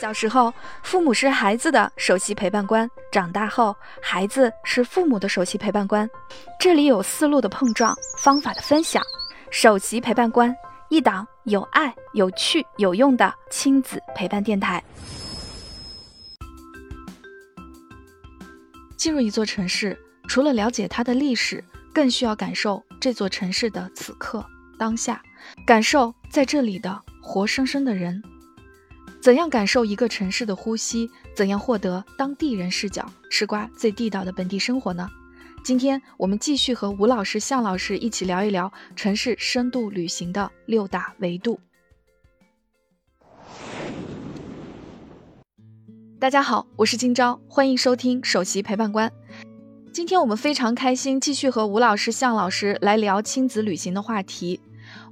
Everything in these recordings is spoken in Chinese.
小时候，父母是孩子的首席陪伴官；长大后，孩子是父母的首席陪伴官。这里有思路的碰撞，方法的分享。首席陪伴官，一档有爱、有趣、有用的亲子陪伴电台。进入一座城市，除了了解它的历史，更需要感受这座城市的此刻当下，感受在这里的活生生的人。怎样感受一个城市的呼吸？怎样获得当地人视角吃瓜最地道的本地生活呢？今天我们继续和吴老师、向老师一起聊一聊城市深度旅行的六大维度。大家好，我是今朝，欢迎收听首席陪伴官。今天我们非常开心，继续和吴老师、向老师来聊亲子旅行的话题。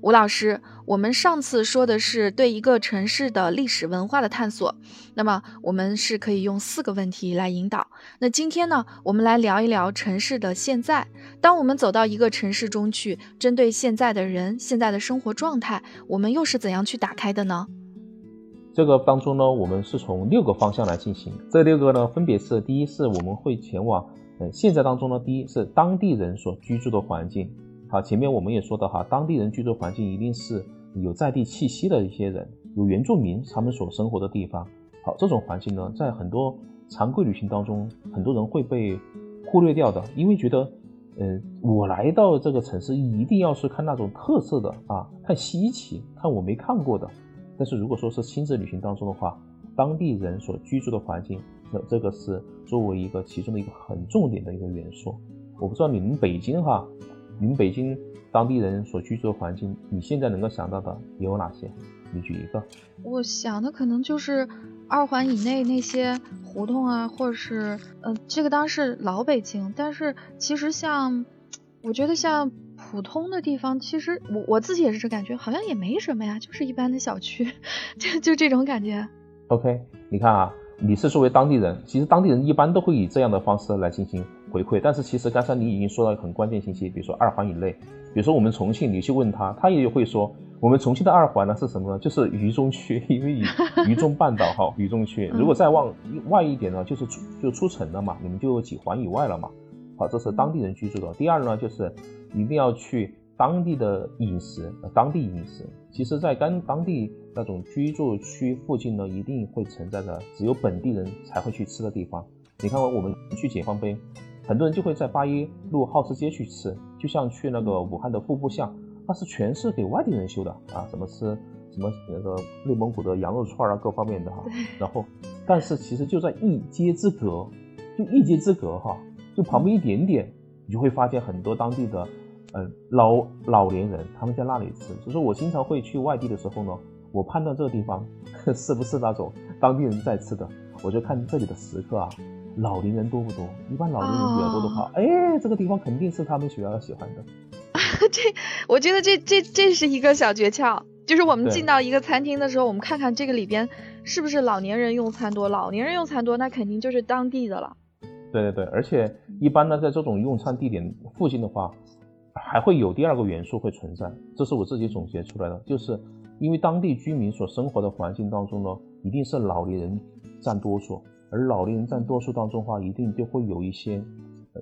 吴老师，我们上次说的是对一个城市的历史文化的探索，那么我们是可以用四个问题来引导。那今天呢，我们来聊一聊城市的现在。当我们走到一个城市中去，针对现在的人、现在的生活状态，我们又是怎样去打开的呢？这个当中呢，我们是从六个方向来进行。这六个呢，分别是：第一是我们会前往，嗯，现在当中呢，第一是当地人所居住的环境。好，前面我们也说到哈，当地人居住环境一定是有在地气息的一些人，有原住民他们所生活的地方。好，这种环境呢，在很多常规旅行当中，很多人会被忽略掉的，因为觉得，嗯，我来到这个城市一定要是看那种特色的啊，看稀奇，看我没看过的。但是如果说是亲子旅行当中的话，当地人所居住的环境，那这个是作为一个其中的一个很重点的一个元素。我不知道你们北京哈。你们北京当地人所居住的环境，你现在能够想到的有哪些？你举一个。我想的可能就是二环以内那些胡同啊，或者是，嗯，这个当然是老北京。但是其实像，我觉得像普通的地方，其实我我自己也是这感觉，好像也没什么呀，就是一般的小区，就就这种感觉。OK，你看啊。你是作为当地人，其实当地人一般都会以这样的方式来进行回馈。但是其实刚才你已经说到很关键信息，比如说二环以内，比如说我们重庆，你去问他，他也会说我们重庆的二环呢是什么呢？就是渝中区，因为渝渝中半岛哈，渝中区。如果再往外一点呢，就是出就出城了嘛，你们就几环以外了嘛。好，这是当地人居住的。第二呢，就是一定要去。当地的饮食，当地饮食，其实，在当当地那种居住区附近呢，一定会存在着只有本地人才会去吃的地方。你看，我们去解放碑，很多人就会在八一路好吃街去吃，就像去那个武汉的户部巷，那是全是给外地人修的啊，怎么吃什么那个内蒙古的羊肉串啊，各方面的哈。然后，但是其实就在一街之隔，就一街之隔哈，就旁边一点点，你就会发现很多当地的。嗯，老老年人他们在那里吃，所以说我经常会去外地的时候呢，我判断这个地方 是不是那种当地人在吃的，我就看这里的食客啊，老年人多不多？一般老年人比较多的话，哎，这个地方肯定是他们学校喜欢的。这，我觉得这这这是一个小诀窍，就是我们进到一个餐厅的时候，我们看看这个里边是不是老年人用餐多，老年人用餐多，那肯定就是当地的了。对对对，而且一般呢，在这种用餐地点附近的话。还会有第二个元素会存在，这是我自己总结出来的，就是因为当地居民所生活的环境当中呢，一定是老年人占多数，而老年人占多数当中的话，一定就会有一些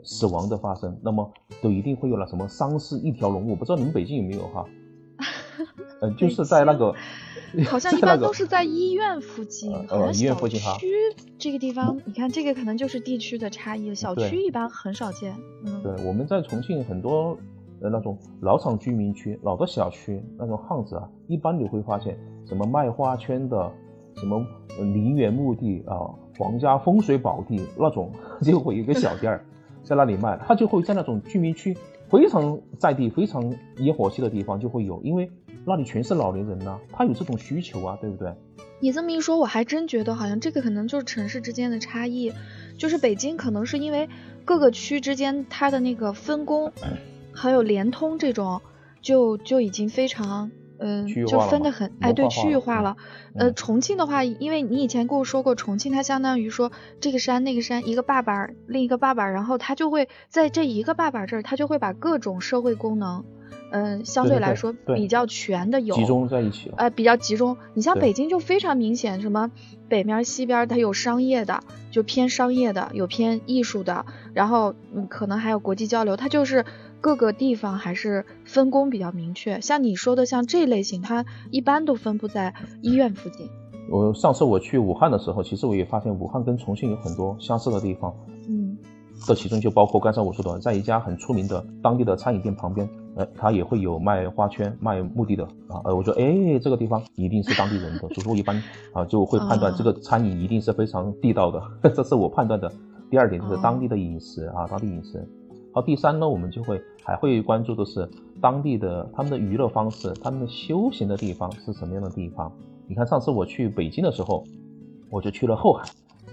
死亡的发生，那么都一定会有了什么丧事一条龙，我不知道你们北京有没有哈？嗯，就是在那个，好像 一般都是在医院附近，呃，医院附近哈。区这个地方，你看这个可能就是地区的差异，小区一般很少见。嗯，对，我们在重庆很多。呃那种老厂居民区、老的小区，那种巷子啊，一般你会发现什么卖花圈的，什么陵园墓地啊、皇家风水宝地那种，就会有一个小店儿 在那里卖，他就会在那种居民区非常在地、非常烟火气的地方就会有，因为那里全是老年人呐，他有这种需求啊，对不对？你这么一说，我还真觉得好像这个可能就是城市之间的差异，就是北京可能是因为各个区之间它的那个分工。还有联通这种，就就已经非常嗯，就分得很，哎，对，文化化了嗯区域化了。呃，嗯重庆的话，因为你以前跟我说过，重庆它相当于说这个山那个山一个坝坝，另一个坝坝，然后它就会在这一个坝坝这儿，它就会把各种社会功能，嗯、相对来说比较全的有。集中在一起了。呃，比较集中。你像北京就非常明显，什么北面儿、西边儿它有商业的，就偏商业的，有偏艺术的，然后嗯，可能还有国际交流，它就是各个地方还是分工比较明确。像你说的，像这类型，它一般都分布在医院附近。我上次我去武汉的时候，其实我也发现武汉跟重庆有很多相似的地方。嗯这其中就包括刚才我说的，在一家很出名的当地的餐饮店旁边，呃，它也会有卖花圈、卖墓地的啊。呃，我说，哎，这个地方一定是当地人的，所以说我一般啊就会判断啊这个餐饮一定是非常地道的，这是我判断的。第二点就是当地的饮食啊，当地饮食。然后，第三呢，我们就会还会关注的是当地的他们的娱乐方式，他们的休闲的地方是什么样的地方。你看上次我去北京的时候，我就去了后海。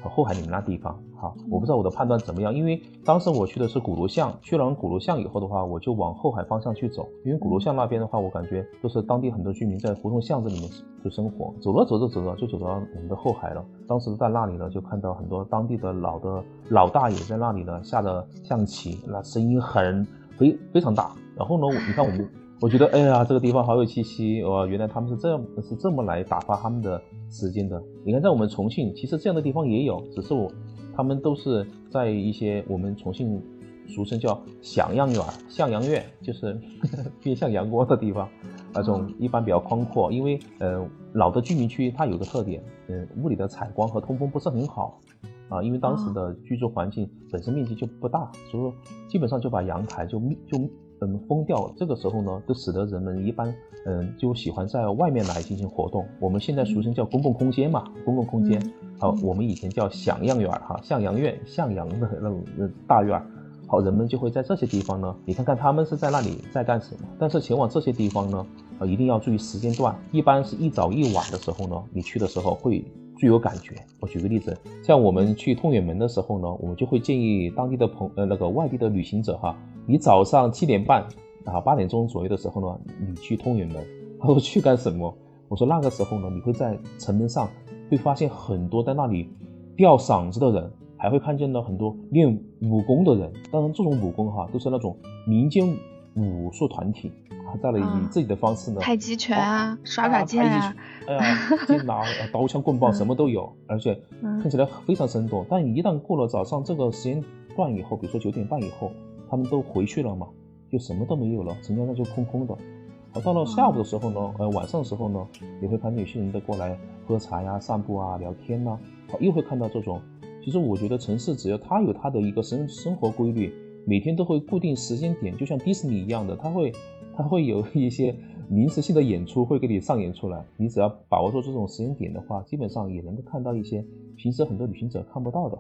后海你们那地方，好，我不知道我的判断怎么样，因为当时我去的是鼓楼巷，去了鼓楼巷以后的话，我就往后海方向去走，因为鼓楼巷那边的话，我感觉就是当地很多居民在胡同巷子里面就生活，走着走着走着就走到我们的后海了。当时在那里呢，就看到很多当地的老的老大爷在那里呢下着象棋，那声音很非非常大。然后呢，你看我们。我觉得，哎呀，这个地方好有气息哦！原来他们是这样，是这么来打发他们的时间的。你看，在我们重庆，其实这样的地方也有，只是我他们都是在一些我们重庆俗称叫响阳园、向阳院，就是 面向阳光的地方，那种一般比较宽阔。因为呃，老的居民区它有个特点，嗯、屋里的采光和通风不是很好。啊，因为当时的居住环境本身面积就不大，所以说基本上就把阳台就密就嗯封掉了。这个时候呢，就使得人们一般嗯就喜欢在外面来进行活动。我们现在俗称叫公共空间嘛，公共空间。好，我们以前叫向阳院哈，向阳院，向阳的那种呃大院。好，人们就会在这些地方呢，你看看他们是在那里在干什么。但是前往这些地方呢，呃，一定要注意时间段，一般是一早一晚的时候呢，你去的时候会。最有感觉。我举个例子，像我们去通远门的时候呢，我们就会建议当地的朋呃那个外地的旅行者哈，你早上七点半啊八点钟左右的时候呢，你去通远门。他说去干什么？我说那个时候呢，你会在城门上会发现很多在那里吊嗓子的人，还会看见了很多练武功的人。当然，这种武功哈都是那种民间武术团体。在了以自己的方式呢，太极拳啊，耍耍剑啊，哎呀，剑拿刀枪棍棒什么都有，而且看起来非常生动。但一旦过了早上这个时间段以后，比如说九点半以后，他们都回去了嘛，就什么都没有了，城墙上就空空的。而到了下午的时候呢，呃，晚上的时候呢，你会看到有些人在过来喝茶呀、散步啊、聊天呐，又会看到这种。其实我觉得城市只要它有它的一个生生活规律，每天都会固定时间点，就像迪士尼一样的，它会。它会有一些临时性的演出会给你上演出来，你只要把握住这种时间点的话，基本上也能够看到一些平时很多旅行者看不到的。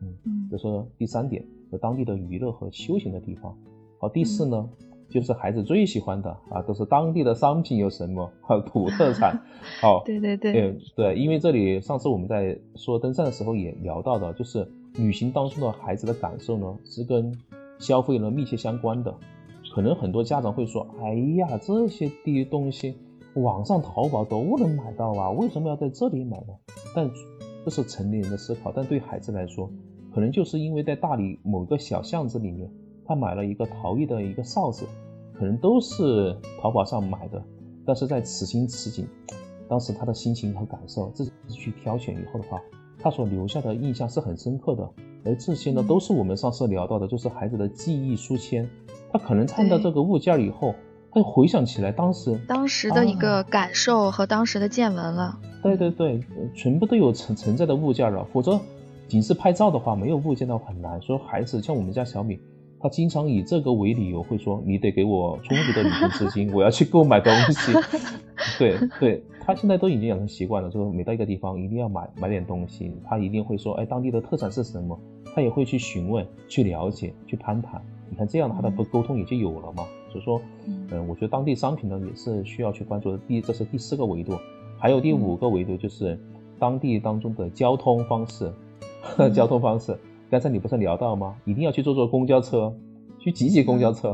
嗯，这是第三点，和当地的娱乐和休闲的地方。好，第四呢，就是孩子最喜欢的啊，都是当地的商品有什么？好，土特产。好，对对对，对对，因为这里上次我们在说登山的时候也聊到的，就是旅行当中的孩子的感受呢，是跟消费呢密切相关的。可能很多家长会说：“哎呀，这些地东西网上淘宝都能买到啊，为什么要在这里买呢？”但这是成年人的思考，但对孩子来说，可能就是因为在大理某个小巷子里面，他买了一个陶艺的一个哨子，可能都是淘宝上买的，但是在此情此景，当时他的心情和感受，自己去挑选以后的话，他所留下的印象是很深刻的。而这些呢，都是我们上次聊到的，就是孩子的记忆书签。他可能看到这个物件以后，他就回想起来当时当时的一个感受和当时的见闻了。对对对，全部都有存存在的物件了。否则，仅是拍照的话，没有物件的话很难。说孩子像我们家小米，他经常以这个为理由，会说你得给我充足的旅行资金，我要去购买东西。对对，他现在都已经养成习惯了，就是每到一个地方一定要买买点东西。他一定会说，哎，当地的特产是什么？他也会去询问、去了解、去攀谈。你看这样他的沟通也就有了嘛。所以说，嗯，我觉得当地商品呢也是需要去关注的。第，这是第四个维度，还有第五个维度就是当地当中的交通方式。交通方式，刚才你不是聊到吗？一定要去坐坐公交车，去挤挤公交车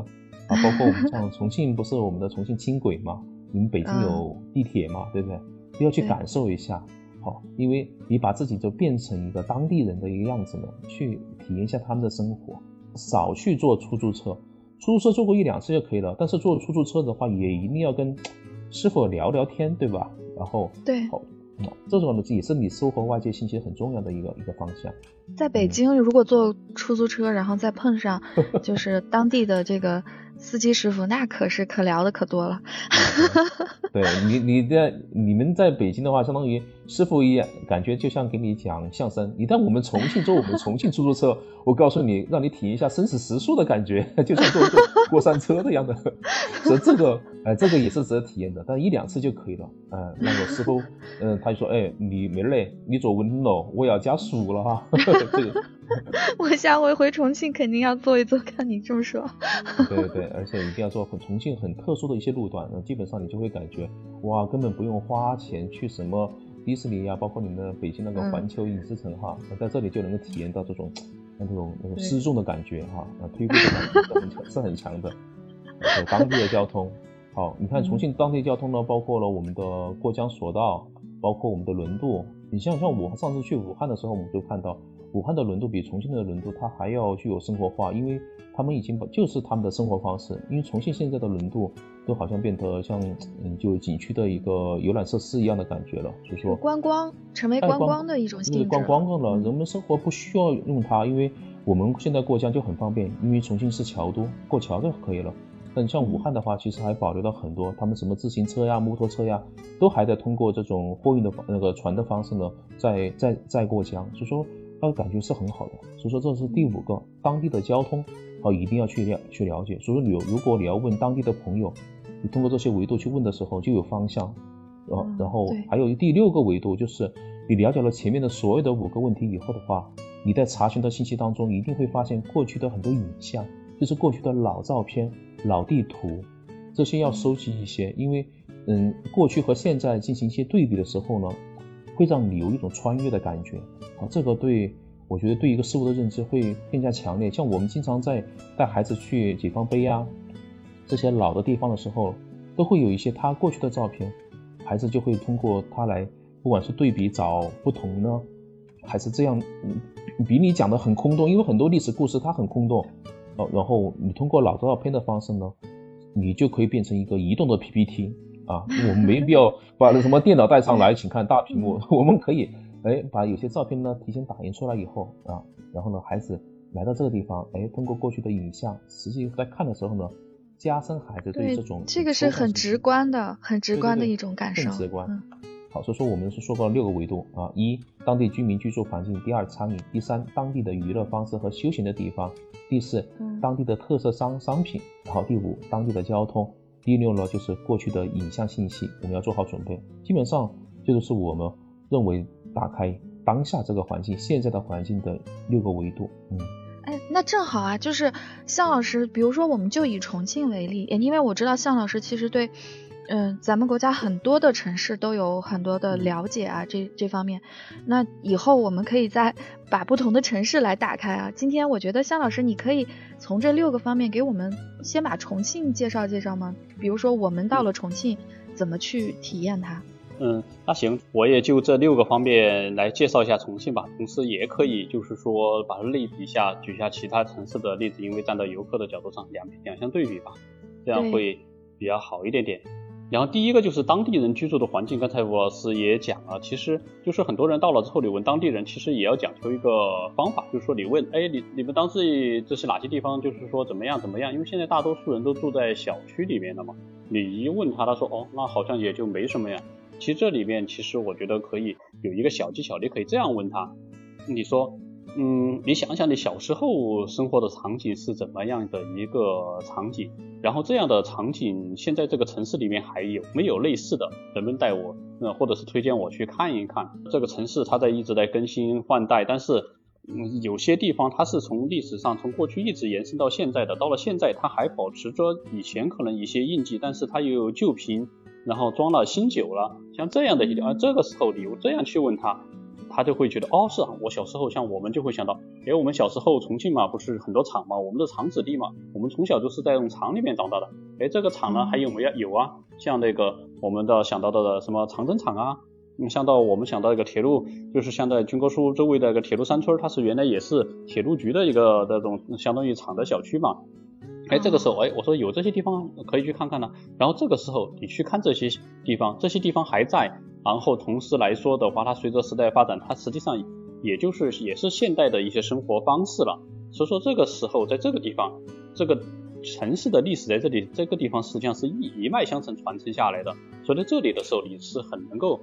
啊。包括我们像重庆，不是我们的重庆轻轨嘛？你们北京有地铁嘛，对不对？都要去感受一下，好，因为你把自己就变成一个当地人的一个样子呢，去体验一下他们的生活，少去坐出租车，出租车坐过一两次就可以了。但是坐出租车的话，也一定要跟师傅聊聊天，对吧？然后对，好，这种呢也是你收获外界信息很重要的一个一个方向。在北京，如果坐出租车，然后再碰上 就是当地的这个。司机师傅那可是可聊的可多了，对你你在你们在北京的话，相当于师傅一样，感觉就像给你讲相声。你在我们重庆坐我们重庆出租车，我告诉你，让你体验一下生死时速的感觉，就像坐坐过山车的样的。所以这个哎，这个也是值得体验的，但一两次就可以了。嗯，那个师傅，嗯，他就说，哎，你没累，你坐稳了，我要加速了哈。这个。我下回回重庆肯定要坐一坐，看你这么说。对对对，而且一定要坐很重庆很特殊的一些路段，那基本上你就会感觉哇，根本不用花钱去什么迪士尼呀，包括你们北京那个环球影视城哈，那在这里就能够体验到这种那种那种失重的感觉哈，啊，推背的感觉是很强是很强的。当地的交通，好，你看重庆当地交通呢，包括了我们的过江索道，包括我们的轮渡。你像像我上次去武汉的时候，我们就看到。武汉的轮渡比重庆的轮渡它还要具有生活化，因为他们已经把就是他们的生活方式。因为重庆现在的轮渡都好像变得像嗯，就景区的一个游览设施一样的感觉了，所以说观光成为观光的一种性质。观光的了，人们生活不需要用它，因为我们现在过江就很方便，因为重庆是桥都，过桥就可以了。但像武汉的话，其实还保留了很多，他们什么自行车呀、摩托车呀，都还在通过这种货运的那个船的方式呢，在在在过江，所以说。他的感觉是很好的，所以说这是第五个当地的交通，啊，一定要去了去了解。所以说你如果你要问当地的朋友，你通过这些维度去问的时候就有方向，啊，然后还有第六个维度就是你了解了前面的所有的五个问题以后的话，你在查询的信息当中一定会发现过去的很多影像，就是过去的老照片、老地图，这些要收集一些，因为嗯，过去和现在进行一些对比的时候呢，会让你有一种穿越的感觉。啊，这个对我觉得对一个事物的认知会更加强烈。像我们经常在带孩子去解放碑啊这些老的地方的时候，都会有一些他过去的照片，孩子就会通过他来，不管是对比找不同呢，还是这样，比你讲的很空洞，因为很多历史故事它很空洞。哦，然后你通过老照片的方式呢，你就可以变成一个移动的 PPT 啊，我们没必要把那什么电脑带上来，请看大屏幕，我们可以。哎，把有些照片呢提前打印出来以后啊，然后呢，孩子来到这个地方，哎，通过过去的影像，实际在看的时候呢，加深孩子对这种这个是很直观的，很直观的一种感受。更直观。好，所以说我们是说过六个维度啊：一、当地居民居住环境；第二，餐饮；第三，当地的娱乐方式和休闲的地方；第四，当地的特色商商品；然后第五，当地的交通；第六呢，就是过去的影像信息，我们要做好准备。基本上这就是我们认为。打开当下这个环境，现在的环境的六个维度。嗯，哎，那正好啊，就是向老师，比如说我们就以重庆为例，因为我知道向老师其实对，嗯，咱们国家很多的城市都有很多的了解啊，这这方面。那以后我们可以再把不同的城市来打开啊。今天我觉得向老师，你可以从这六个方面给我们先把重庆介绍介绍吗？比如说我们到了重庆，怎么去体验它？嗯，那行，我也就这六个方面来介绍一下重庆吧。同时也可以就是说把它类比一下，举一下其他城市的例子，因为站在游客的角度上两两相对比吧，这样会比较好一点点。然后第一个就是当地人居住的环境，刚才吴老师也讲了，其实就是很多人到了之后，你问当地人，其实也要讲究一个方法，就是说你问，哎，你你们当时这是哪些地方，就是说怎么样怎么样？因为现在大多数人都住在小区里面的嘛，你一问他，他说哦，那好像也就没什么呀。其实这里面，其实我觉得可以有一个小技巧，你可以这样问他，你说，嗯，你想想你小时候生活的场景是怎么样的一个场景，然后这样的场景现在这个城市里面还有没有类似的？能不能带我，呃，或者是推荐我去看一看？这个城市它在一直在更新换代，但是，有些地方它是从历史上从过去一直延伸到现在的，到了现在它还保持着以前可能一些印记，但是它又有旧瓶。然后装了新酒了，像这样的一点，而这个时候你又这样去问他，他他就会觉得，哦，是啊，我小时候像我们就会想到，哎，我们小时候重庆嘛，不是很多厂嘛，我们的厂子弟嘛，我们从小就是在这种厂里面长大的，哎，这个厂呢还有没有？有啊，像那个我们的想到的什么长征厂啊，嗯，像到我们想到一个铁路，就是像在军哥书周围的一个铁路山村，它是原来也是铁路局的一个那种相当于厂的小区嘛。哎，这个时候，哎，我说有这些地方可以去看看呢。然后这个时候你去看这些地方，这些地方还在。然后同时来说的话，它随着时代发展，它实际上也就是也是现代的一些生活方式了。所以说这个时候在这个地方，这个城市的历史在这里，这个地方实际上是一一脉相承传承下来的。所以在这里的时候，你是很能够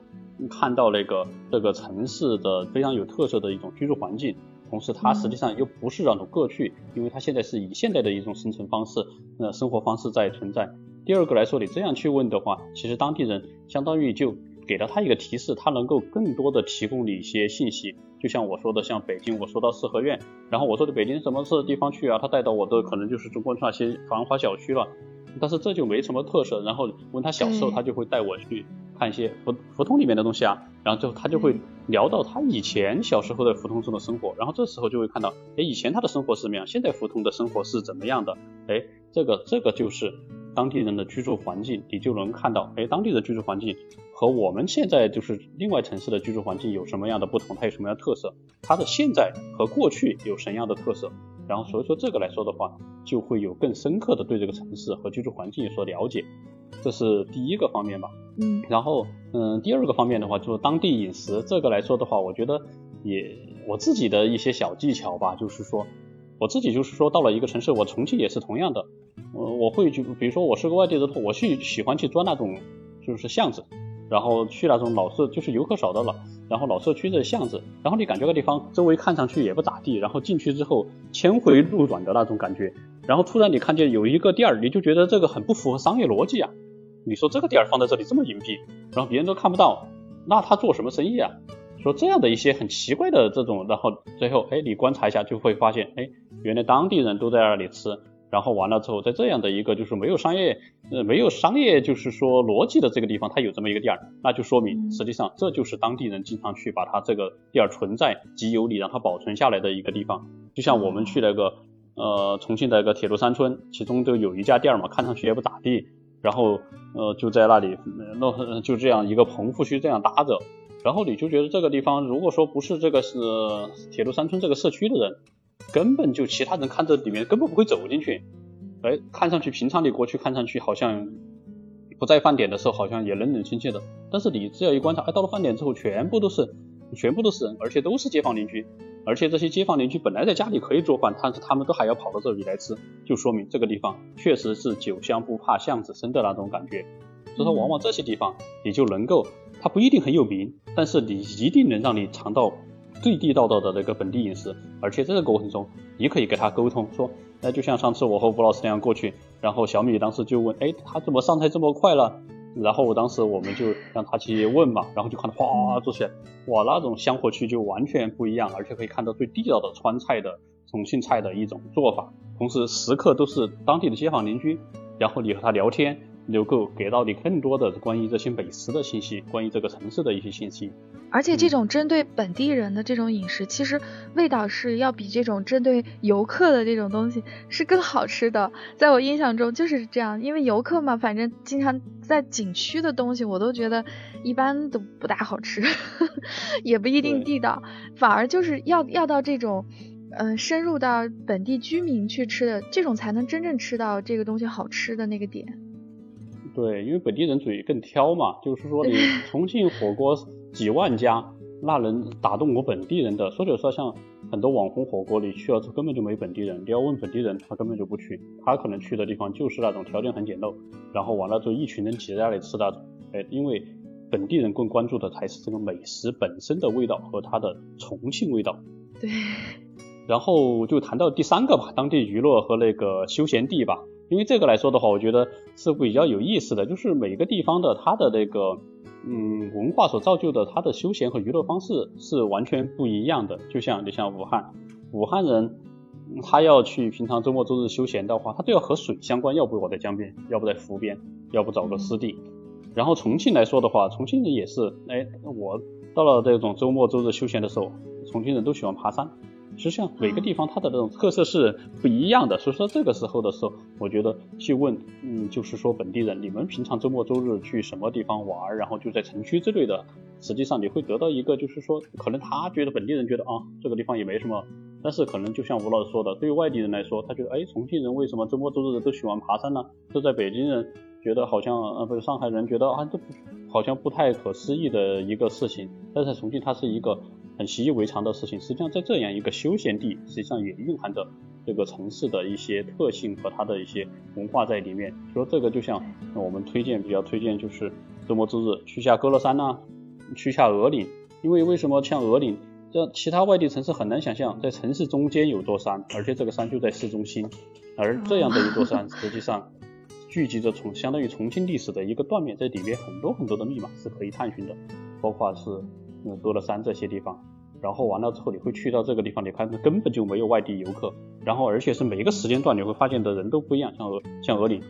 看到那个这个城市的非常有特色的一种居住环境。同时，它实际上又不是那种过去，因为它现在是以现代的一种生存方式、呃生活方式在存在。第二个来说，你这样去问的话，其实当地人相当于就给了他一个提示，他能够更多的提供你一些信息。就像我说的，像北京，我说到四合院，然后我说的北京什么是地方去啊？他带到我的可能就是中国那些繁华小区了，但是这就没什么特色。然后问他小时候，他就会带我去看一些胡胡同里面的东西啊，然后就他就会。聊到他以前小时候在胡同中的生活，然后这时候就会看到，哎，以前他的生活是什么样，现在胡同的生活是怎么样的？哎，这个这个就是当地人的居住环境，你就能看到，哎，当地的居住环境和我们现在就是另外城市的居住环境有什么样的不同，它有什么样的特色，它的现在和过去有什么样的特色，然后所以说这个来说的话，就会有更深刻的对这个城市和居住环境有所了解。这是第一个方面吧，嗯，然后嗯，第二个方面的话，就是当地饮食这个来说的话，我觉得也我自己的一些小技巧吧，就是说我自己就是说到了一个城市，我重庆也是同样的，呃，我会去，比如说我是个外地人，我去喜欢去钻那种就是巷子，然后去那种老社，就是游客少的了，然后老社区的巷子，然后你感觉个地方周围看上去也不咋地，然后进去之后千回路转的那种感觉，然后突然你看见有一个店儿，你就觉得这个很不符合商业逻辑啊。你说这个店儿放在这里这么隐蔽，然后别人都看不到，那他做什么生意啊？说这样的一些很奇怪的这种，然后最后哎，你观察一下就会发现，哎，原来当地人都在那里吃，然后完了之后，在这样的一个就是没有商业呃没有商业就是说逻辑的这个地方，它有这么一个店儿，那就说明实际上这就是当地人经常去把它这个店儿存在即有理让它保存下来的一个地方。就像我们去那个呃重庆的一个铁路山村，其中就有一家店儿嘛，看上去也不咋地。然后，呃，就在那里弄，就这样一个棚户区这样搭着，然后你就觉得这个地方，如果说不是这个是铁路山村这个社区的人，根本就其他人看这里面根本不会走进去，哎，看上去平常你过去看上去好像不在饭点的时候好像也冷冷清清的，但是你只要一观察，哎，到了饭点之后全部都是。全部都是人，而且都是街坊邻居，而且这些街坊邻居本来在家里可以做饭，但是他们都还要跑到这里来吃，就说明这个地方确实是酒香不怕巷子深的那种感觉。所以说，往往这些地方你就能够，它不一定很有名，但是你一定能让你尝到最地道道的那个本地饮食，而且这个过程中你可以跟他沟通说，哎，就像上次我和吴老师那样过去，然后小米当时就问，哎，他怎么上菜这么快了？然后我当时我们就让他去问嘛，然后就看到哗做起来，哇，那种香火气就完全不一样，而且可以看到最地道的川菜的重庆菜的一种做法，同时时刻都是当地的街坊邻居，然后你和他聊天。能够给到你更多的关于这些美食的信息，关于这个城市的一些信息。而且这种针对本地人的这种饮食，其实味道是要比这种针对游客的这种东西是更好吃的。在我印象中就是这样，因为游客嘛，反正经常在景区的东西，我都觉得一般都不大好吃，也不一定地道。反而就是要要到这种，嗯，深入到本地居民去吃的这种，才能真正吃到这个东西好吃的那个点。对，因为本地人嘴更挑嘛，就是说你 重庆火锅几万家，那能打动我本地人的？说句实话，像很多网红火锅，你去了之后根本就没本地人，你要问本地人，他根本就不去，他可能去的地方就是那种条件很简陋，然后完了之后一群人挤在那里吃那种。哎，因为本地人更关注的才是这个美食本身的味道和它的重庆味道。对。然后就谈到第三个吧，当地娱乐和那个休闲地吧。因为这个来说的话，我觉得是比较有意思的，就是每个地方的它的那个嗯文化所造就的，它的休闲和娱乐方式是完全不一样的。就像你像武汉，武汉人他要去平常周末周日休闲的话，他都要和水相关，要不我在江边，要不在湖边，要不找个湿地。然后重庆来说的话，重庆人也是，哎，我到了这种周末周日休闲的时候，重庆人都喜欢爬山。实际上每个地方它的这种特色是不一样的，所以说这个时候的时候，我觉得去问，嗯，就是说本地人，你们平常周末周日去什么地方玩，然后就在城区之类的，实际上你会得到一个，就是说可能他觉得本地人觉得啊，这个地方也没什么，但是可能就像吴老师说的，对于外地人来说，他觉得哎，重庆人为什么周末周日都喜欢爬山呢？这在北京人觉得好像，呃，不是上海人觉得啊，这好像不太可思议的一个事情，但是在重庆它是一个。很习以为常的事情，实际上在这样一个休闲地，实际上也蕴含着这个城市的一些特性和它的一些文化在里面。说这个就像我们推荐比较推荐，就是周末之日去下歌乐山呐，去下鹅岭。因为为什么像鹅岭，这其他外地城市很难想象，在城市中间有座山，而且这个山就在市中心。而这样的一座山，实际上聚集着重相当于重庆历史的一个断面，在里面很多很多的密码是可以探寻的，包括是。嗯，歌乐山这些地方，然后完了之后你会去到这个地方，你看根本就没有外地游客，然后而且是每一个时间段你会发现的人都不一样，像鹅像鹅岭，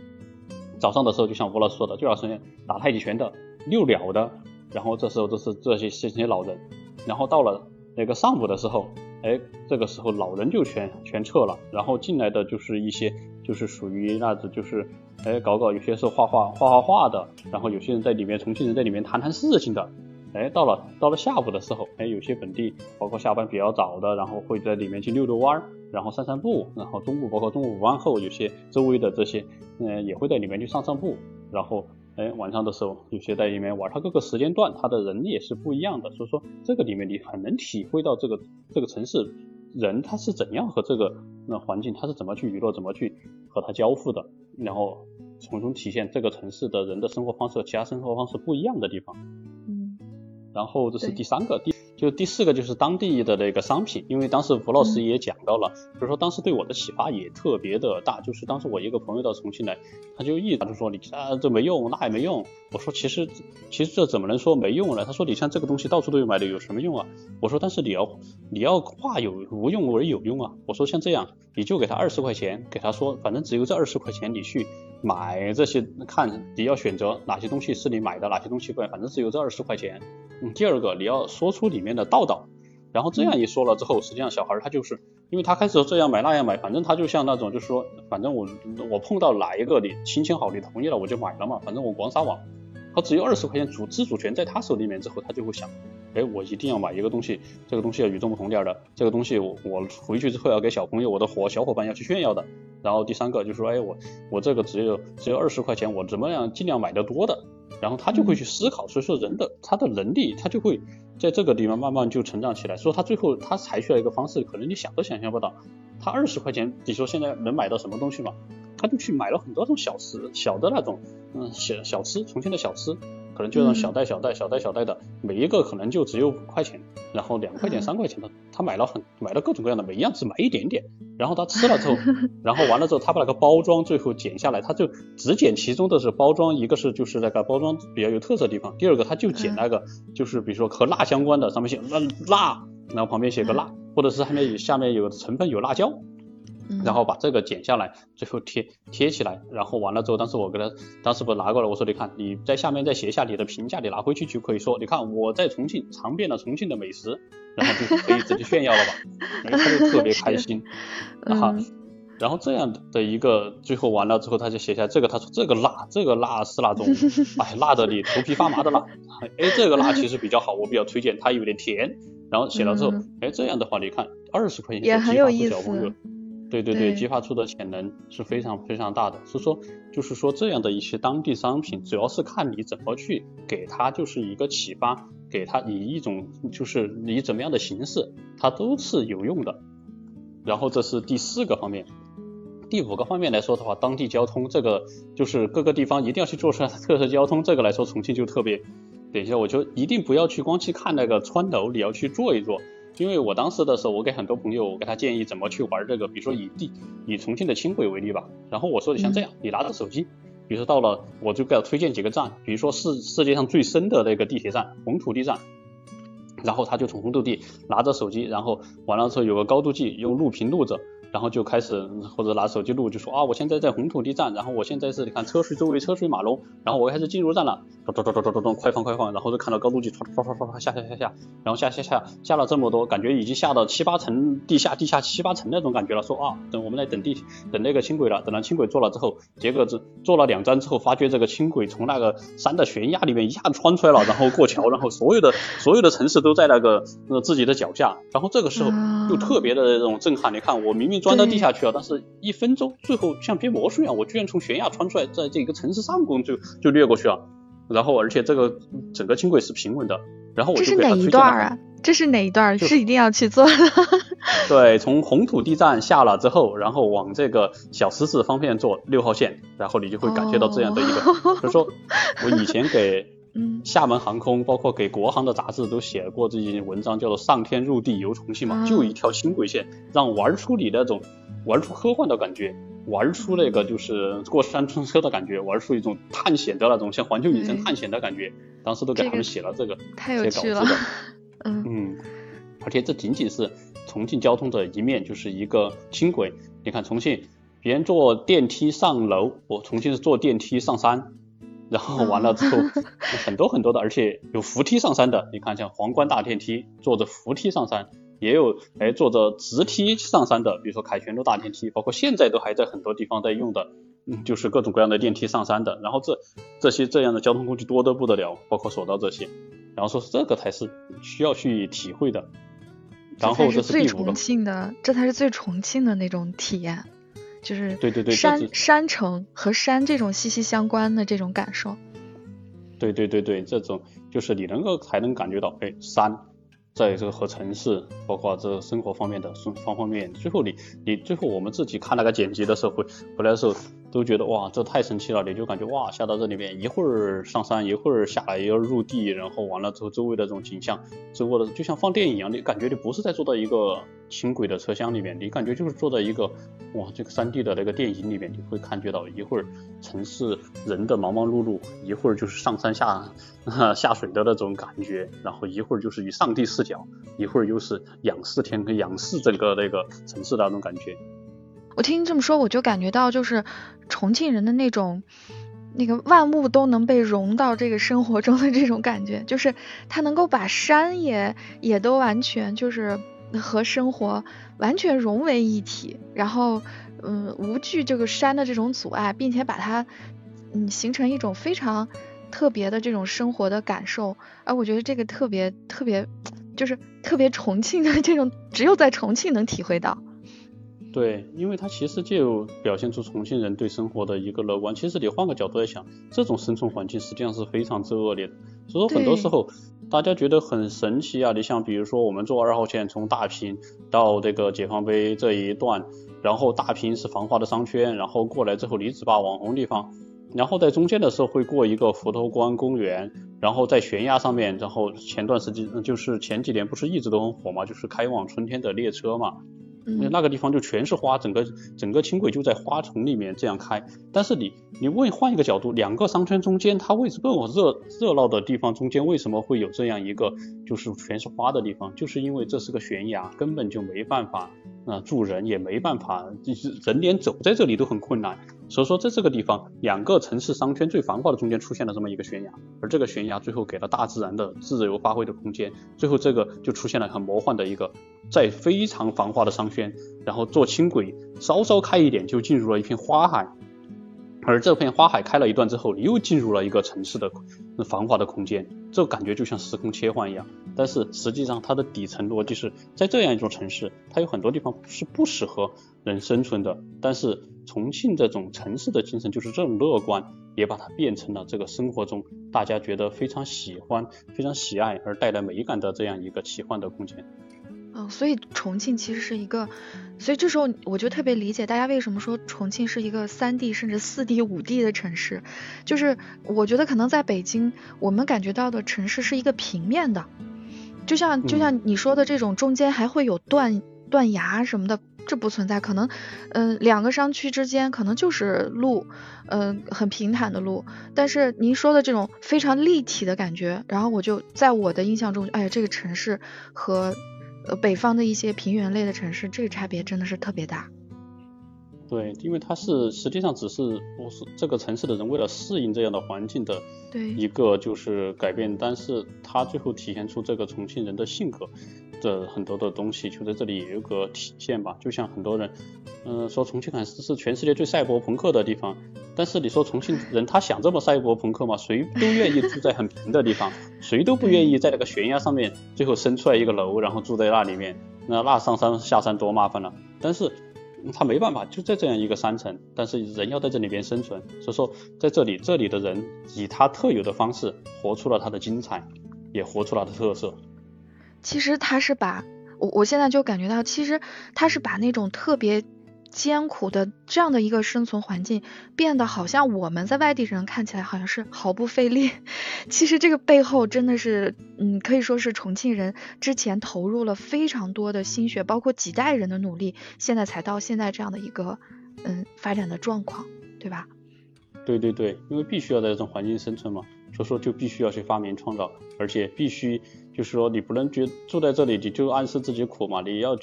早上的时候就像吴老师说的，就要是打太极拳的、遛鸟的，然后这时候都是这些这些老人，然后到了那个上午的时候，哎，这个时候老人就全全撤了，然后进来的就是一些就是属于那种就是哎搞搞有些是画画画画画的，然后有些人在里面重庆人在里面谈谈事情的。哎，到了到了下午的时候，哎，有些本地包括下班比较早的，然后会在里面去遛遛弯儿，然后散散步，然后中午包括中午午饭后，有些周围的这些，嗯，也会在里面去散散步，然后，哎，晚上的时候有些在里面玩，它各个时间段它的人也是不一样的，所以说这个里面你很能体会到这个这个城市人他是怎样和这个那环境他是怎么去娱乐，怎么去和他交互的，然后从中体现这个城市的人的生活方式和其他生活方式不一样的地方。然后这是第三个，第就第四个就是当地的那个商品，因为当时吴老师也讲到了，就是说当时对我的启发也特别的大，就是当时我一个朋友到重庆来，他就一直就说你啊这没用，那也没用。我说其实其实这怎么能说没用呢？他说你像这个东西到处都有买的，有什么用啊？我说但是你要你要化有无用为有用啊。我说像这样，你就给他二十块钱，给他说反正只有这二十块钱，你去买这些，看你要选择哪些东西是你买的，哪些东西不，反正只有这二十块钱。嗯，第二个你要说出里面的道道，然后这样一说了之后，实际上小孩他就是，因为他开始这样买那样买，反正他就像那种就是说，反正我我碰到哪一个你心情好，你同意了我就买了嘛，反正我广撒网，他只有二十块钱主自主权在他手里面之后，他就会想，哎，我一定要买一个东西，这个东西要与众不同点的，这个东西我我回去之后要给小朋友我的伙小伙伴要去炫耀的，然后第三个就是说，哎，我我这个只有只有二十块钱，我怎么样尽量买的多的。然后他就会去思考，所以说人的他的能力，他就会在这个地方慢慢就成长起来。所以他最后他采取了一个方式，可能你想都想象不到。他二十块钱，你说现在能买到什么东西嘛？他就去买了很多种小吃，小的那种，嗯，小小吃，重庆的小吃。可能就让小袋小袋小袋小袋的，每一个可能就只有五块钱，然后两块钱三块钱的，他买了很买了各种各样的，每一样只买一点点，然后他吃了之后，然后完了之后他把那个包装最后剪下来，他就只剪其中的是包装，一个是就是那个包装比较有特色的地方，第二个他就剪那个就是比如说和辣相关的，上面写辣辣，然后旁边写个辣，或者是下面有下面有成分有辣椒。然后把这个剪下来，最后贴贴起来，然后完了之后，当时我给他，当时不拿过来，我说你看，你在下面再写下你的评价，你拿回去就可以说，你看我在重庆尝遍了重庆的美食，然后就可以直接炫耀了吧，然后他就特别开心，然后然后这样的一个最后完了之后，他就写下这个，他说这个辣，这个辣是那种，哎，辣的你头皮发麻的辣，哎，这个辣其实比较好，我比较推荐，它有点甜，然后写了之后，哎，这样的话你看二十块钱也很有意思。对对对，激发出的潜能是非常非常大的。所以说，就是说这样的一些当地商品，主要是看你怎么去给他就是一个启发，给他以一种就是以怎么样的形式，它都是有用的。然后这是第四个方面，第五个方面来说的话，当地交通这个就是各个地方一定要去做出来特色交通，这个来说重庆就特别。等一下，我就一定不要去光去看那个川楼，你要去坐一坐。因为我当时的时候，我给很多朋友，我给他建议怎么去玩这个，比如说以地以重庆的轻轨为例吧，然后我说你像这样，你拿着手机，比如说到了，我就给他推荐几个站，比如说世世界上最深的那个地铁站红土地站，然后他就从红土地拿着手机，然后完了之后有个高度计用录屏录着。然后就开始或者拿手机录，就说啊，我现在在红土地站，然后我现在是你看车水周围车水马龙，然后我开始进入站了，咚咚咚咚咚咚咚，快放快放，然后就看到高度计唰唰唰唰唰下下下下，然后下下下下了这么多，感觉已经下到七八层地下地下七八层那种感觉了，说啊，等我们来等地等那个轻轨了，等到轻轨坐了之后，结果这坐了两站之后，发觉这个轻轨从那个山的悬崖里面一下子穿出来了，然后过桥，然后所有的所有的城市都在那个呃自己的脚下，然后这个时候就特别的这种震撼，你看我明明钻到地下去了，但是一分钟最后像变魔术一样，我居然从悬崖穿出来，在这个城市上空就就掠过去了，然后而且这个整个轻轨是平稳的，然后我这是哪一段啊？这是哪一段？是一定要去做的。对，从红土地站下了之后，然后往这个小石子方面坐六号线，然后你就会感觉到这样的一个，就说我以前给厦门航空，包括给国航的杂志都写过这些文章，叫做上天入地游重庆嘛，就一条轻轨线，让玩出你那种玩出科幻的感觉，玩出那个就是过山车的感觉，玩出一种探险的那种像环球影城探险的感觉，当时都给他们写了这个，太有趣了。嗯，而且这仅仅是重庆交通的一面，就是一个轻轨。你看重庆，别人坐电梯上楼，我重庆是坐电梯上山，然后完了之后 很多很多的，而且有扶梯上山的。你看像皇冠大电梯，坐着扶梯上山，也有哎坐着直梯上山的，比如说凯旋路大电梯，包括现在都还在很多地方在用的，嗯，就是各种各样的电梯上山的。然后这这些这样的交通工具多得不得了，包括索道这些。然后说是这个才是需要去体会的，然后这是最重庆的，这才是最重庆的那种体验，就是对对对山山城和山这种息息相关的这种感受。对对对对，这种就是你能够才能感觉到，哎，山在这个和城市，包括这生活方面的方方面面，最后你你最后我们自己看那个剪辑的时候，回回来的时候。都觉得哇，这太神奇了！你就感觉哇，下到这里面一会儿上山，一会儿下来，一会儿入地，然后完了之后周围的这种景象，周围的就像放电影一样，你感觉你不是在坐在一个轻轨的车厢里面，你感觉就是坐在一个哇这个三 D 的那个电影里面，你会感觉到一会儿城市人的忙忙碌碌，一会儿就是上山下下水的那种感觉，然后一会儿就是以上帝视角，一会儿又是仰视天仰视整个那个城市的那种感觉。我听你这么说，我就感觉到就是重庆人的那种，那个万物都能被融到这个生活中的这种感觉，就是他能够把山也也都完全就是和生活完全融为一体，然后嗯无惧这个山的这种阻碍，并且把它嗯形成一种非常特别的这种生活的感受，哎，我觉得这个特别特别就是特别重庆的这种，只有在重庆能体会到。对，因为它其实就表现出重庆人对生活的一个乐观。其实你换个角度来想，这种生存环境实际上是非常之恶劣的。所以说很多时候大家觉得很神奇啊。你像比如说我们坐二号线从大坪到这个解放碑这一段，然后大坪是繁华的商圈，然后过来之后李子坝网红地方，然后在中间的时候会过一个佛头关公园，然后在悬崖上面，然后前段时间就是前几年不是一直都很火嘛，就是开往春天的列车嘛。那个地方就全是花，整个整个轻轨就在花丛里面这样开。但是你你问换一个角度，两个商圈中间，它为什么热热闹的地方中间为什么会有这样一个就是全是花的地方？就是因为这是个悬崖，根本就没办法啊住人，也没办法，就是人连走在这里都很困难。所以说在这个地方，两个城市商圈最繁华的中间出现了这么一个悬崖，而这个悬崖最后给了大自然的自由发挥的空间，最后这个就出现了很魔幻的一个。在非常繁华的商圈，然后坐轻轨稍稍开一点就进入了一片花海，而这片花海开了一段之后，你又进入了一个城市的繁华的空间，这感觉就像时空切换一样。但是实际上它的底层逻辑是在这样一座城市，它有很多地方是不适合人生存的。但是重庆这种城市的精神就是这种乐观，也把它变成了这个生活中大家觉得非常喜欢、非常喜爱而带来美感的这样一个奇幻的空间。嗯，所以重庆其实是一个，所以这时候我就特别理解大家为什么说重庆是一个三 D 甚至四 D 五 D 的城市，就是我觉得可能在北京我们感觉到的城市是一个平面的，就像就像你说的这种中间还会有断断崖什么的，这不存在，可能嗯两个商区之间可能就是路，嗯很平坦的路，但是您说的这种非常立体的感觉，然后我就在我的印象中，哎呀这个城市和。呃，北方的一些平原类的城市，这个差别真的是特别大。对，因为它是实际上只是不是这个城市的人为了适应这样的环境的一个就是改变，但是它最后体现出这个重庆人的性格的很多的东西，就在这里也有个体现吧。就像很多人，嗯，说重庆还是是全世界最赛博朋克的地方，但是你说重庆人他想这么赛博朋克吗？谁都愿意住在很平的地方，谁都不愿意在那个悬崖上面最后生出来一个楼，然后住在那里面，那那上山下山多麻烦了。但是。他没办法，就在这样一个山城，但是人要在这里边生存，所以说在这里，这里的人以他特有的方式活出了他的精彩，也活出了他的特色。其实他是把我，我现在就感觉到，其实他是把那种特别。艰苦的这样的一个生存环境，变得好像我们在外地人看起来好像是毫不费力。其实这个背后真的是，嗯，可以说是重庆人之前投入了非常多的心血，包括几代人的努力，现在才到现在这样的一个，嗯，发展的状况，对吧？对对对，因为必须要在这种环境生存嘛，所以说就必须要去发明创造，而且必须。就是说，你不能觉住在这里你就暗示自己苦嘛，你要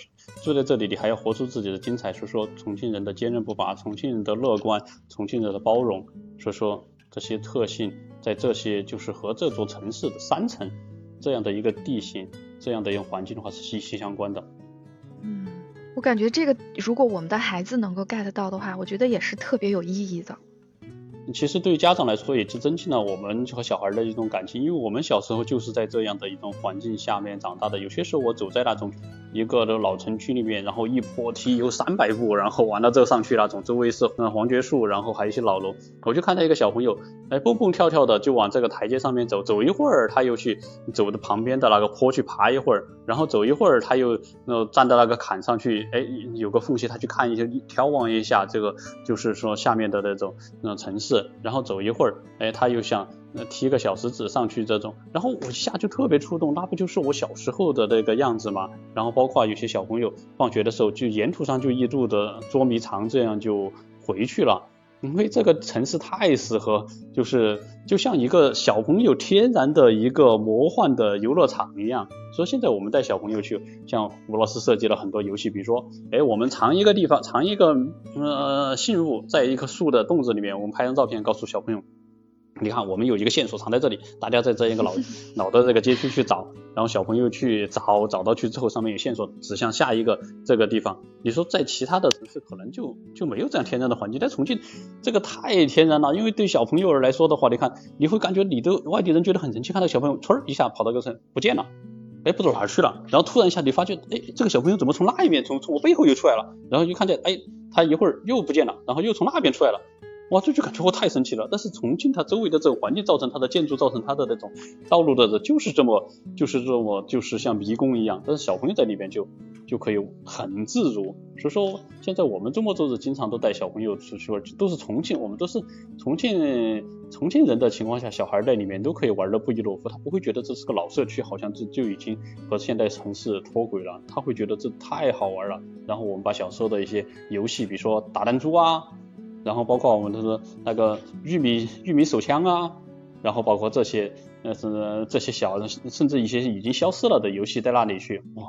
住在这里，你还要活出自己的精彩。所以说，重庆人的坚韧不拔，重庆人的乐观，重庆人的包容，所以说这些特性在这些就是和这座城市的山城这样的一个地形，这样的一个环境的话是息息相关的。嗯，我感觉这个如果我们的孩子能够 get 到的话，我觉得也是特别有意义的。其实对于家长来说，也是增进了我们和小孩的一种感情，因为我们小时候就是在这样的一种环境下面长大的。有些时候我走在那种一个的老城区里面，然后一坡梯有三百步，然后完了之后上去那种，周围是嗯黄桷树，然后还有一些老楼，我就看到一个小朋友，哎蹦蹦跳跳的就往这个台阶上面走，走一会儿他又去走的旁边的那个坡去爬一会儿，然后走一会儿他又呃站到那个坎上去，哎有个缝隙他去看一些眺望一下这个就是说下面的那种嗯城市。然后走一会儿，哎，他又想踢个小石子上去这种，然后我一下就特别触动，那不就是我小时候的那个样子吗？然后包括有些小朋友放学的时候，就沿途上就一路的捉迷藏，这样就回去了。因为这个城市太适合，就是就像一个小朋友天然的一个魔幻的游乐场一样。所以现在我们带小朋友去，像吴老师设计了很多游戏，比如说，哎，我们藏一个地方，藏一个呃信物，在一棵树的洞子里面，我们拍张照片，告诉小朋友。你看，我们有一个线索藏在这里，大家在这一个老老 的这个街区去找，然后小朋友去找，找到去之后，上面有线索指向下一个这个地方。你说在其他的城市可能就就没有这样天然的环境，在重庆这个太天然了，因为对小朋友来说的话，你看你会感觉你的外地人觉得很神奇，看到小朋友唰一下跑到个城不见了，哎不知道哪去了，然后突然一下你发觉，哎这个小朋友怎么从那一面从从我背后又出来了，然后就看见哎他一会儿又不见了，然后又从那边出来了。哇，这就感觉我太神奇了。但是重庆它周围的这个环境造成它的建筑造成它的那种道路的，就是这么就是这么就是像迷宫一样。但是小朋友在里边就就可以很自如。所以说现在我们周末周日经常都带小朋友出去玩，都是重庆，我们都是重庆重庆人的情况下，小孩在里面都可以玩的不亦乐乎。他不会觉得这是个老社区，好像就就已经和现代城市脱轨了。他会觉得这太好玩了。然后我们把小时候的一些游戏，比如说打弹珠啊。然后包括我们都是那个玉米玉米手枪啊，然后包括这些呃是这些小甚至一些已经消失了的游戏在那里去哇。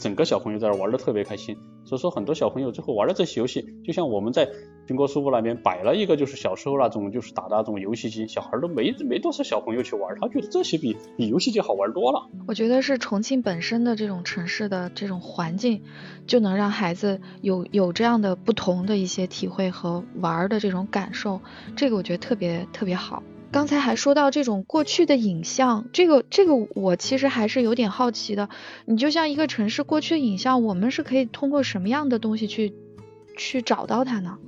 整个小朋友在那玩的特别开心，所以说很多小朋友最后玩的这些游戏，就像我们在苹果师傅那边摆了一个，就是小时候那种就是打的那种游戏机，小孩都没没多少小朋友去玩，他觉得这些比比游戏机好玩多了。我觉得是重庆本身的这种城市的这种环境，就能让孩子有有这样的不同的一些体会和玩的这种感受，这个我觉得特别特别好。刚才还说到这种过去的影像，这个这个我其实还是有点好奇的。你就像一个城市过去的影像，我们是可以通过什么样的东西去去找到它呢？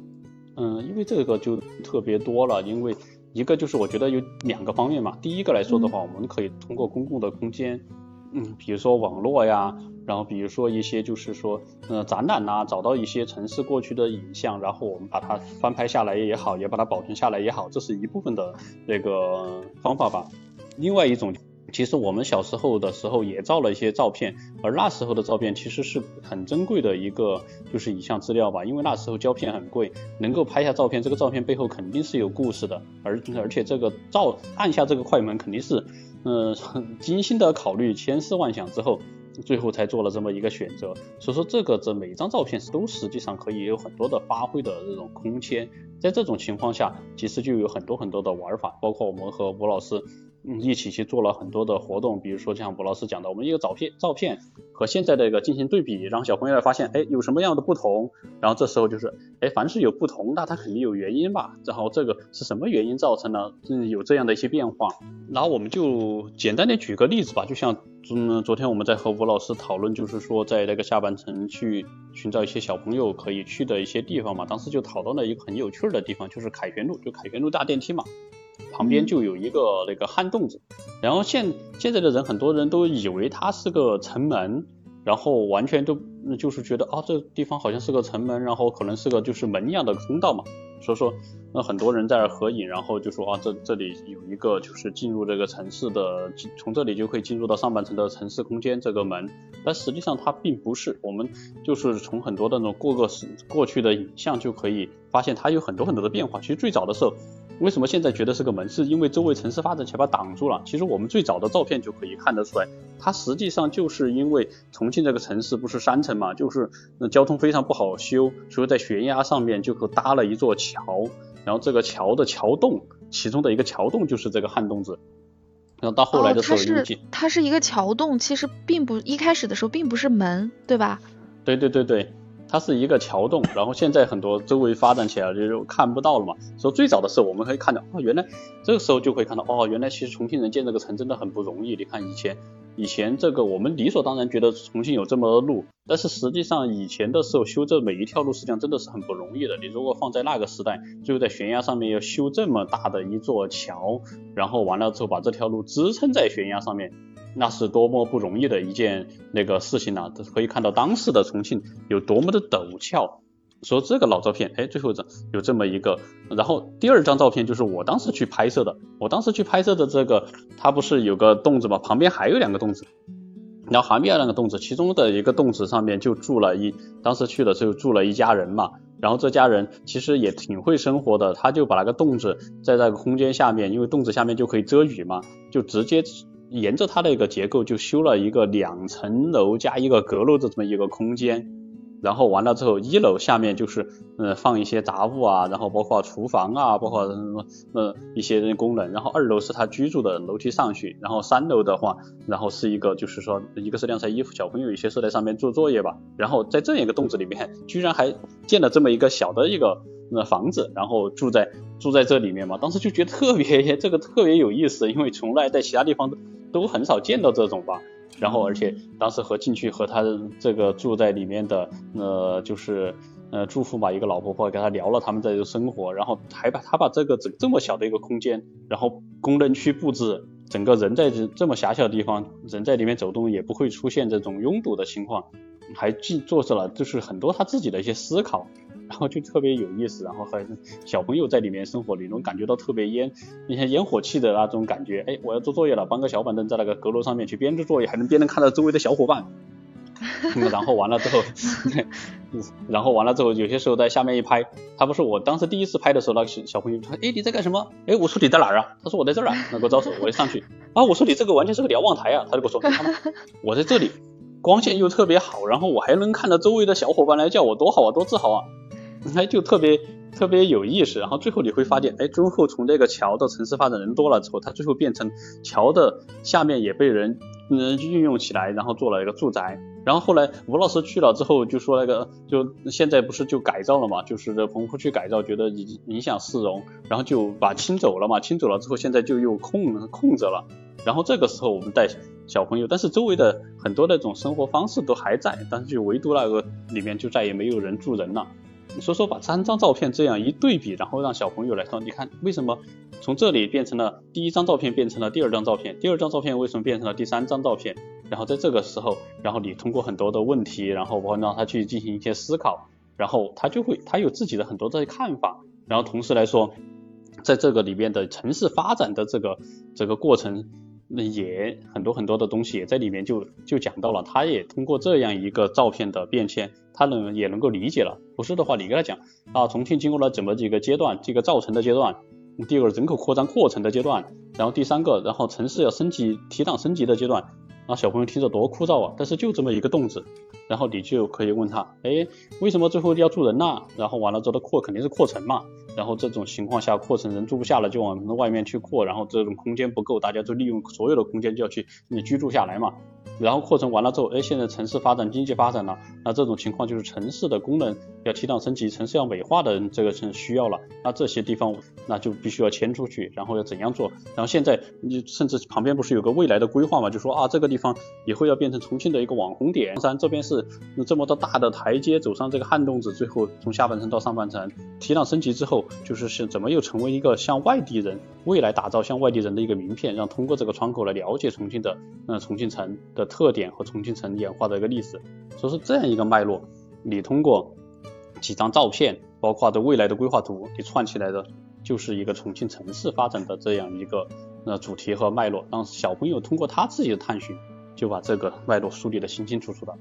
嗯，因为这个就特别多了，因为一个就是我觉得有两个方面嘛。第一个来说的话，我们可以通过公共的空间。嗯，比如说网络呀，然后比如说一些就是说，呃，展览呐，找到一些城市过去的影像，然后我们把它翻拍下来也好，也把它保存下来也好，这是一部分的那个方法吧。另外一种，其实我们小时候的时候也照了一些照片，而那时候的照片其实是很珍贵的一个就是影像资料吧，因为那时候胶片很贵，能够拍下照片，这个照片背后肯定是有故事的，而而且这个照按下这个快门肯定是。嗯，精心的考虑，千思万想之后，最后才做了这么一个选择。所以说这个这每一张照片都实际上可以有很多的发挥的这种空间。在这种情况下，其实就有很多很多的玩法，包括我们和吴老师。嗯，一起去做了很多的活动，比如说像吴老师讲的，我们一个照片照片和现在的一个进行对比，让小朋友来发现，哎，有什么样的不同？然后这时候就是，哎，凡是有不同，那它肯定有原因吧？然后这个是什么原因造成的？嗯，有这样的一些变化。然后我们就简单的举个例子吧，就像嗯，昨天我们在和吴老师讨论，就是说在那个下半程去寻找一些小朋友可以去的一些地方嘛。当时就讨论了一个很有趣的地方，就是凯旋路，就凯旋路大电梯嘛。旁边就有一个那个旱洞子，然后现现在的人很多人都以为它是个城门，然后完全都就是觉得啊这地方好像是个城门，然后可能是个就是门一样的通道嘛，所以说那很多人在那合影，然后就说啊这这里有一个就是进入这个城市的，从这里就可以进入到上半层的城市空间这个门，但实际上它并不是，我们就是从很多的那种过个过去的影像就可以发现它有很多很多的变化，其实最早的时候。为什么现在觉得是个门？是因为周围城市发展把挡住了。其实我们最早的照片就可以看得出来，它实际上就是因为重庆这个城市不是山城嘛，就是那交通非常不好修，所以在悬崖上面就搭了一座桥，然后这个桥的桥洞，其中的一个桥洞就是这个汉洞子。然后到后来的时候，它是它是一个桥洞，其实并不一开始的时候并不是门，对吧？对对对对。它是一个桥洞，然后现在很多周围发展起来了就看不到了嘛。所以最早的时候我们可以看到，哦，原来这个时候就可以看到，哦，原来其实重庆人建这个城真的很不容易。你看以前，以前这个我们理所当然觉得重庆有这么多路，但是实际上以前的时候修这每一条路实际上真的是很不容易的。你如果放在那个时代，就在悬崖上面要修这么大的一座桥，然后完了之后把这条路支撑在悬崖上面。那是多么不容易的一件那个事情呐！可以看到当时的重庆有多么的陡峭。说这个老照片，哎，最后这有这么一个。然后第二张照片就是我当时去拍摄的，我当时去拍摄的这个，它不是有个洞子吗？旁边还有两个洞子。然后旁边那个洞子，其中的一个洞子上面就住了一，当时去的时候住了一家人嘛。然后这家人其实也挺会生活的，他就把那个洞子在那个空间下面，因为洞子下面就可以遮雨嘛，就直接。沿着它的一个结构就修了一个两层楼加一个阁楼的这么一个空间，然后完了之后一楼下面就是呃放一些杂物啊，然后包括厨房啊，包括呃一些功能，然后二楼是他居住的楼梯上去，然后三楼的话，然后是一个就是说一个是晾晒衣服，小朋友有些是在上面做作业吧，然后在这样一个洞子里面居然还建了这么一个小的一个。那房子，然后住在住在这里面嘛，当时就觉得特别这个特别有意思，因为从来在其他地方都都很少见到这种吧。然后而且当时和进去和他这个住在里面的呃就是呃住户嘛，一个老婆婆跟他聊了他们在这生活，然后还把他把这个这这么小的一个空间，然后功能区布置，整个人在这这么狭小的地方，人在里面走动也不会出现这种拥堵的情况，还进做着了就是很多他自己的一些思考。然后就特别有意思，然后还小朋友在里面生活，你能感觉到特别烟，那些烟火气的那种感觉。哎，我要做作业了，搬个小板凳在那个阁楼上面去边做作业，还能边能看到周围的小伙伴。然后完了之后，然后完了之后，有些时候在下面一拍，他不是我当时第一次拍的时候，那个小朋友说，哎，你在干什么？哎，我说你在哪儿啊？他说我在这儿啊，那给我招手，我就上去。啊，我说你这个完全是个瞭望台啊，他就跟我说，我在这里，光线又特别好，然后我还能看到周围的小伙伴来叫我，多好啊，多自豪啊。哎，就特别特别有意思，然后最后你会发现，哎，最后从这个桥的城市发展人多了之后，它最后变成桥的下面也被人嗯运用起来，然后做了一个住宅。然后后来吴老师去了之后就说那个，就现在不是就改造了嘛，就是这棚户区改造，觉得影影响市容，然后就把清走了嘛，清走了之后现在就又空空着了。然后这个时候我们带小朋友，但是周围的很多那种生活方式都还在，但是就唯独那个里面就再也没有人住人了。所以说把三张照片这样一对比，然后让小朋友来说，你看为什么从这里变成了第一张照片变成了第二张照片，第二张照片为什么变成了第三张照片？然后在这个时候，然后你通过很多的问题，然后包让他去进行一些思考，然后他就会他有自己的很多的看法，然后同时来说，在这个里面的城市发展的这个这个过程。那也很多很多的东西也在里面就就讲到了，他也通过这样一个照片的变迁，他能也能够理解了。不是的话，你跟他讲啊，重庆经过了怎么几个阶段，这个造成的阶段，第二个人口扩张过程的阶段，然后第三个，然后城市要升级提档升级的阶段，然后小朋友听着多枯燥啊，但是就这么一个动词，然后你就可以问他，哎，为什么最后要住人呢？然后完了之后的扩肯定是扩城嘛，然后这种情况下扩城人住不下了，就往外面去扩，然后这种空间不够，大家就利用所有的空间就要去你居住下来嘛。然后扩城完了之后，哎，现在城市发展、经济发展了，那这种情况就是城市的功能要提档升级，城市要美化的这个是需要了。那这些地方那就必须要迁出去，然后要怎样做？然后现在你甚至旁边不是有个未来的规划嘛？就说啊，这个地方以后要变成重庆的一个网红点。山这边是这么多大的台阶，走上这个旱洞子，最后从下半层到上半层提档升级之后，就是是怎么又成为一个向外地人未来打造向外地人的一个名片，让通过这个窗口来了解重庆的呃重庆城的。特点和重庆城演化的一个历史，所以说这样一个脉络，你通过几张照片，包括对未来的规划图，你串起来的就是一个重庆城市发展的这样一个呃主题和脉络，让小朋友通过他自己的探寻，就把这个脉络梳理的清清楚楚的。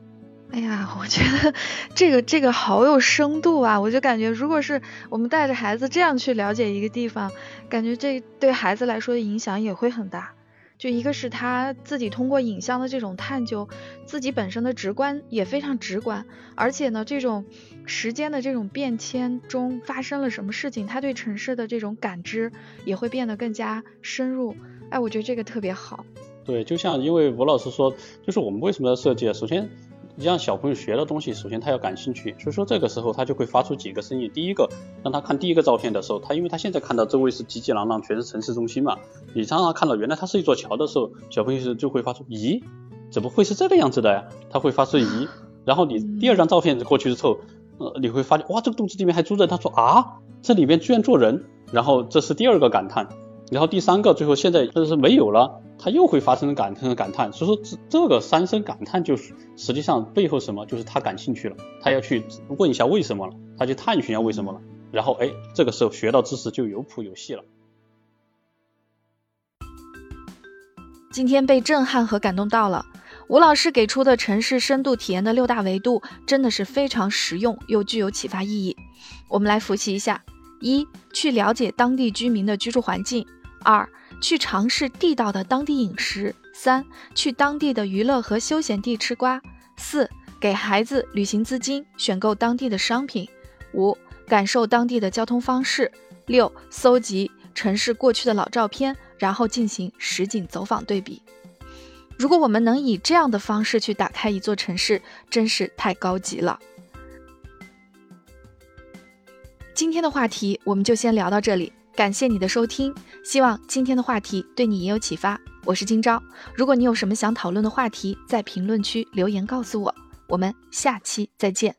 哎呀，我觉得 这个这个好有深度啊！我就感觉，如果是我们带着孩子这样去了解一个地方，感觉这对孩子来说的影响也会很大。就一个是他自己通过影像的这种探究，自己本身的直观也非常直观，而且呢，这种时间的这种变迁中发生了什么事情，他对城市的这种感知也会变得更加深入。哎，我觉得这个特别好。对，就像因为吴老师说，就是我们为什么要设计啊？首先。让小朋友学的东西，首先他要感兴趣，所以说这个时候他就会发出几个声音。第一个，让他看第一个照片的时候，他因为他现在看到周围是挤挤攘攘，全是城市中心嘛，你让他看到原来它是一座桥的时候，小朋友是就会发出咦，怎么会是这个样子的呀？他会发出咦。然后你第二张照片过去之后，呃，你会发现哇，这个洞子里面还住着。他说啊，这里面居然住人。然后这是第二个感叹。然后第三个，最后现在就是没有了，他又会发生感叹感叹，所以说这这个三声感叹就是实际上背后什么，就是他感兴趣了，他要去问一下为什么了，他去探寻一下为什么了，然后哎，这个时候学到知识就有谱有戏了。今天被震撼和感动到了，吴老师给出的城市深度体验的六大维度真的是非常实用又具有启发意义。我们来复习一下：一、去了解当地居民的居住环境。二，去尝试地道的当地饮食；三，去当地的娱乐和休闲地吃瓜；四，给孩子旅行资金，选购当地的商品；五，感受当地的交通方式；六，搜集城市过去的老照片，然后进行实景走访对比。如果我们能以这样的方式去打开一座城市，真是太高级了。今天的话题我们就先聊到这里。感谢你的收听，希望今天的话题对你也有启发。我是今朝，如果你有什么想讨论的话题，在评论区留言告诉我。我们下期再见。